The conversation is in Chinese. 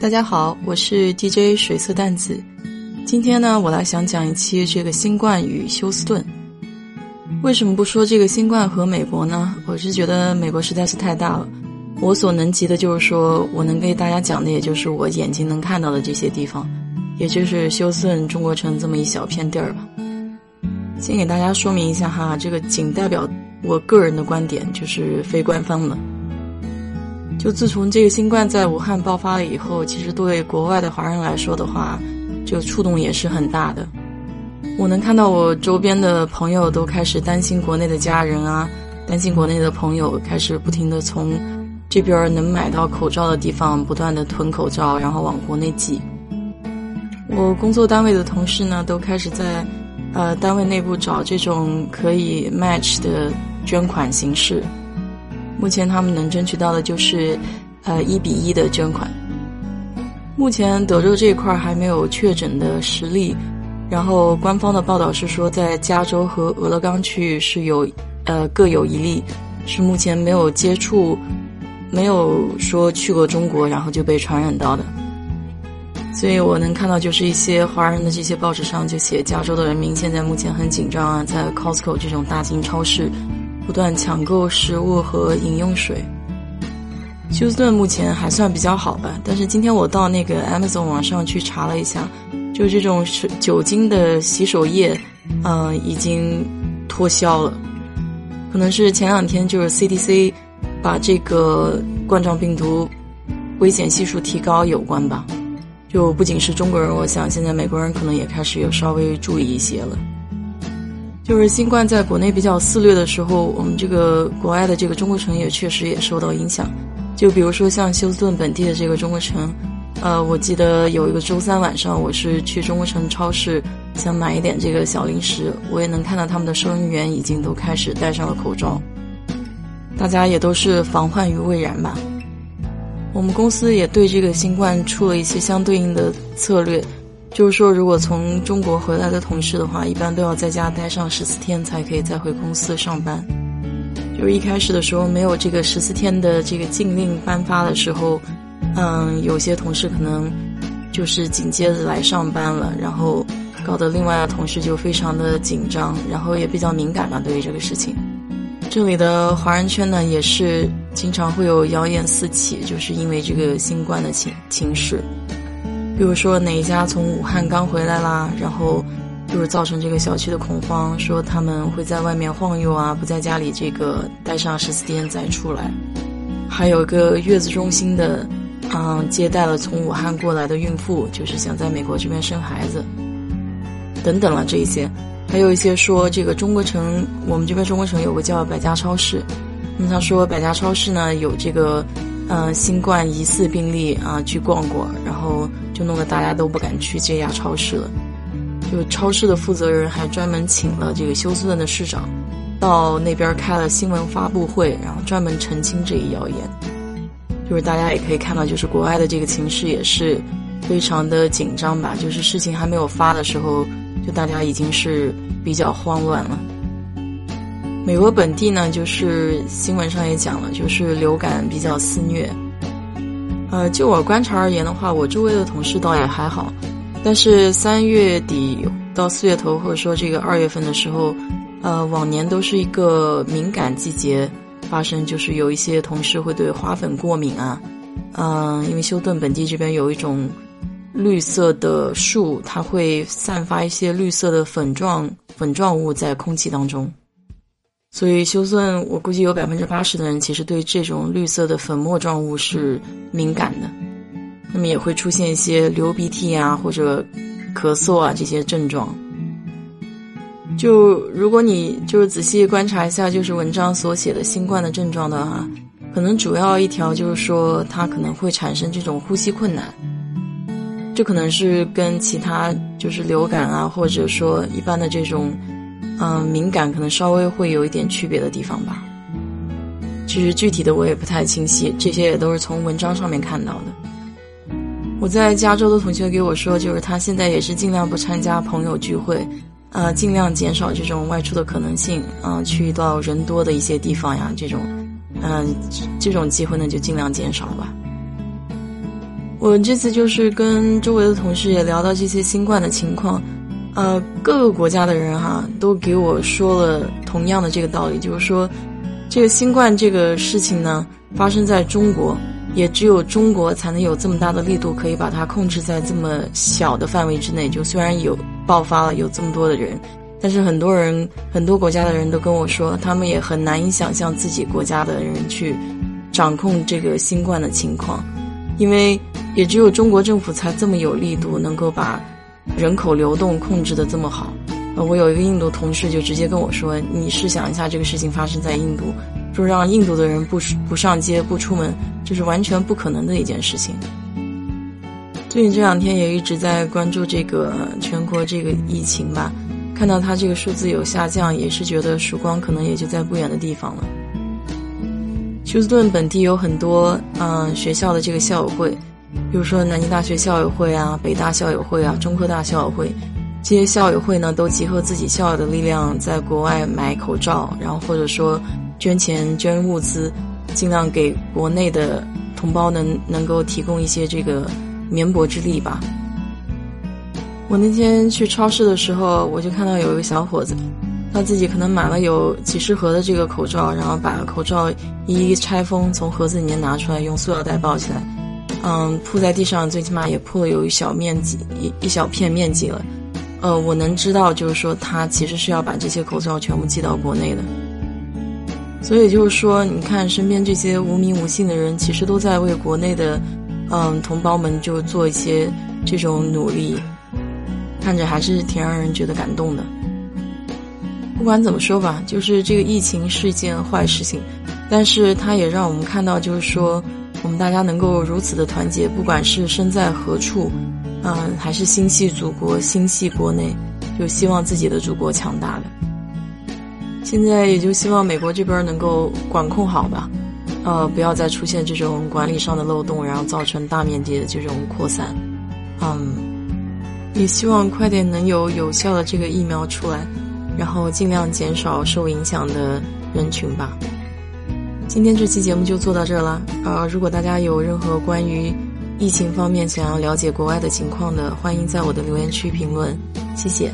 大家好，我是 DJ 水色淡子。今天呢，我来想讲一期这个新冠与休斯顿。为什么不说这个新冠和美国呢？我是觉得美国实在是太大了，我所能及的就是说我能给大家讲的，也就是我眼睛能看到的这些地方，也就是休斯顿、中国城这么一小片地儿吧。先给大家说明一下哈，这个仅代表我个人的观点，就是非官方的。就自从这个新冠在武汉爆发了以后，其实对国外的华人来说的话，这个触动也是很大的。我能看到我周边的朋友都开始担心国内的家人啊，担心国内的朋友，开始不停的从这边能买到口罩的地方不断的囤口罩，然后往国内寄。我工作单位的同事呢，都开始在呃单位内部找这种可以 match 的捐款形式。目前他们能争取到的就是，呃，一比一的捐款。目前德州这一块还没有确诊的实例，然后官方的报道是说，在加州和俄勒冈区域是有，呃，各有一例，是目前没有接触，没有说去过中国，然后就被传染到的。所以我能看到，就是一些华人的这些报纸上就写，加州的人民现在目前很紧张啊，在 Costco 这种大型超市。不断抢购食物和饮用水。休斯顿目前还算比较好吧，但是今天我到那个 Amazon 网上去查了一下，就这种是酒精的洗手液，嗯，已经脱销了。可能是前两天就是 CDC 把这个冠状病毒危险系数提高有关吧。就不仅是中国人，我想现在美国人可能也开始有稍微注意一些了。就是新冠在国内比较肆虐的时候，我们这个国外的这个中国城也确实也受到影响。就比如说像休斯顿本地的这个中国城，呃，我记得有一个周三晚上，我是去中国城超市想买一点这个小零食，我也能看到他们的收银员已经都开始戴上了口罩，大家也都是防患于未然吧。我们公司也对这个新冠出了一些相对应的策略。就是说，如果从中国回来的同事的话，一般都要在家待上十四天才可以再回公司上班。就是一开始的时候没有这个十四天的这个禁令颁发的时候，嗯，有些同事可能就是紧接着来上班了，然后搞得另外的同事就非常的紧张，然后也比较敏感嘛，对于这个事情。这里的华人圈呢，也是经常会有谣言四起，就是因为这个新冠的情情势。比如说哪一家从武汉刚回来啦，然后就是造成这个小区的恐慌，说他们会在外面晃悠啊，不在家里这个待上十四天再出来。还有个月子中心的，嗯，接待了从武汉过来的孕妇，就是想在美国这边生孩子，等等了这一些。还有一些说这个中国城，我们这边中国城有个叫百家超市，那他说百家超市呢有这个。嗯，新冠疑似病例啊，去逛过，然后就弄得大家都不敢去这家超市了。就超市的负责人还专门请了这个休斯顿的市长，到那边开了新闻发布会，然后专门澄清这一谣言。就是大家也可以看到，就是国外的这个情势也是非常的紧张吧。就是事情还没有发的时候，就大家已经是比较慌乱了。美国本地呢，就是新闻上也讲了，就是流感比较肆虐。呃，就我观察而言的话，我周围的同事倒也还好。但是三月底到四月头，或者说这个二月份的时候，呃，往年都是一个敏感季节发生，就是有一些同事会对花粉过敏啊。嗯，因为休顿本地这边有一种绿色的树，它会散发一些绿色的粉状粉状物在空气当中。所以休斯顿，我估计有百分之八十的人其实对这种绿色的粉末状物是敏感的，那么也会出现一些流鼻涕啊或者咳嗽啊这些症状。就如果你就是仔细观察一下，就是文章所写的新冠的症状的话，可能主要一条就是说它可能会产生这种呼吸困难，这可能是跟其他就是流感啊或者说一般的这种。嗯，敏感可能稍微会有一点区别的地方吧。其实具体的我也不太清晰，这些也都是从文章上面看到的。我在加州的同学给我说，就是他现在也是尽量不参加朋友聚会，呃，尽量减少这种外出的可能性，嗯，去到人多的一些地方呀，这种，嗯，这种机会呢就尽量减少吧。我这次就是跟周围的同事也聊到这些新冠的情况，呃，各个国家的人哈都给我说了同样的这个道理，就是说，这个新冠这个事情呢发生在中国，也只有中国才能有这么大的力度可以把它控制在这么小的范围之内。就虽然有爆发了，有这么多的人。但是很多人，很多国家的人都跟我说，他们也很难以想象自己国家的人去掌控这个新冠的情况，因为也只有中国政府才这么有力度，能够把人口流动控制的这么好。呃，我有一个印度同事就直接跟我说：“你试想一下，这个事情发生在印度，说让印度的人不不上街、不出门，这是完全不可能的一件事情。”最近这两天也一直在关注这个全国这个疫情吧。看到它这个数字有下降，也是觉得曙光可能也就在不远的地方了。休斯顿本地有很多嗯学校的这个校友会，比如说南京大学校友会啊、北大校友会啊、中科大校友会，这些校友会呢都集合自己校友的力量，在国外买口罩，然后或者说捐钱捐物资，尽量给国内的同胞能能够提供一些这个绵薄之力吧。我那天去超市的时候，我就看到有一个小伙子，他自己可能买了有几十盒的这个口罩，然后把口罩一一拆封，从盒子里面拿出来，用塑料袋包起来，嗯，铺在地上，最起码也铺了有一小面积，一一小片面积了。呃，我能知道，就是说他其实是要把这些口罩全部寄到国内的。所以就是说，你看身边这些无名无姓的人，其实都在为国内的嗯同胞们就做一些这种努力。看着还是挺让人觉得感动的。不管怎么说吧，就是这个疫情是一件坏事情，但是它也让我们看到，就是说我们大家能够如此的团结，不管是身在何处，嗯，还是心系祖国、心系国内，就希望自己的祖国强大的。现在也就希望美国这边能够管控好吧，呃，不要再出现这种管理上的漏洞，然后造成大面积的这种扩散，嗯。也希望快点能有有效的这个疫苗出来，然后尽量减少受影响的人群吧。今天这期节目就做到这了。呃，如果大家有任何关于疫情方面想要了解国外的情况的，欢迎在我的留言区评论，谢谢。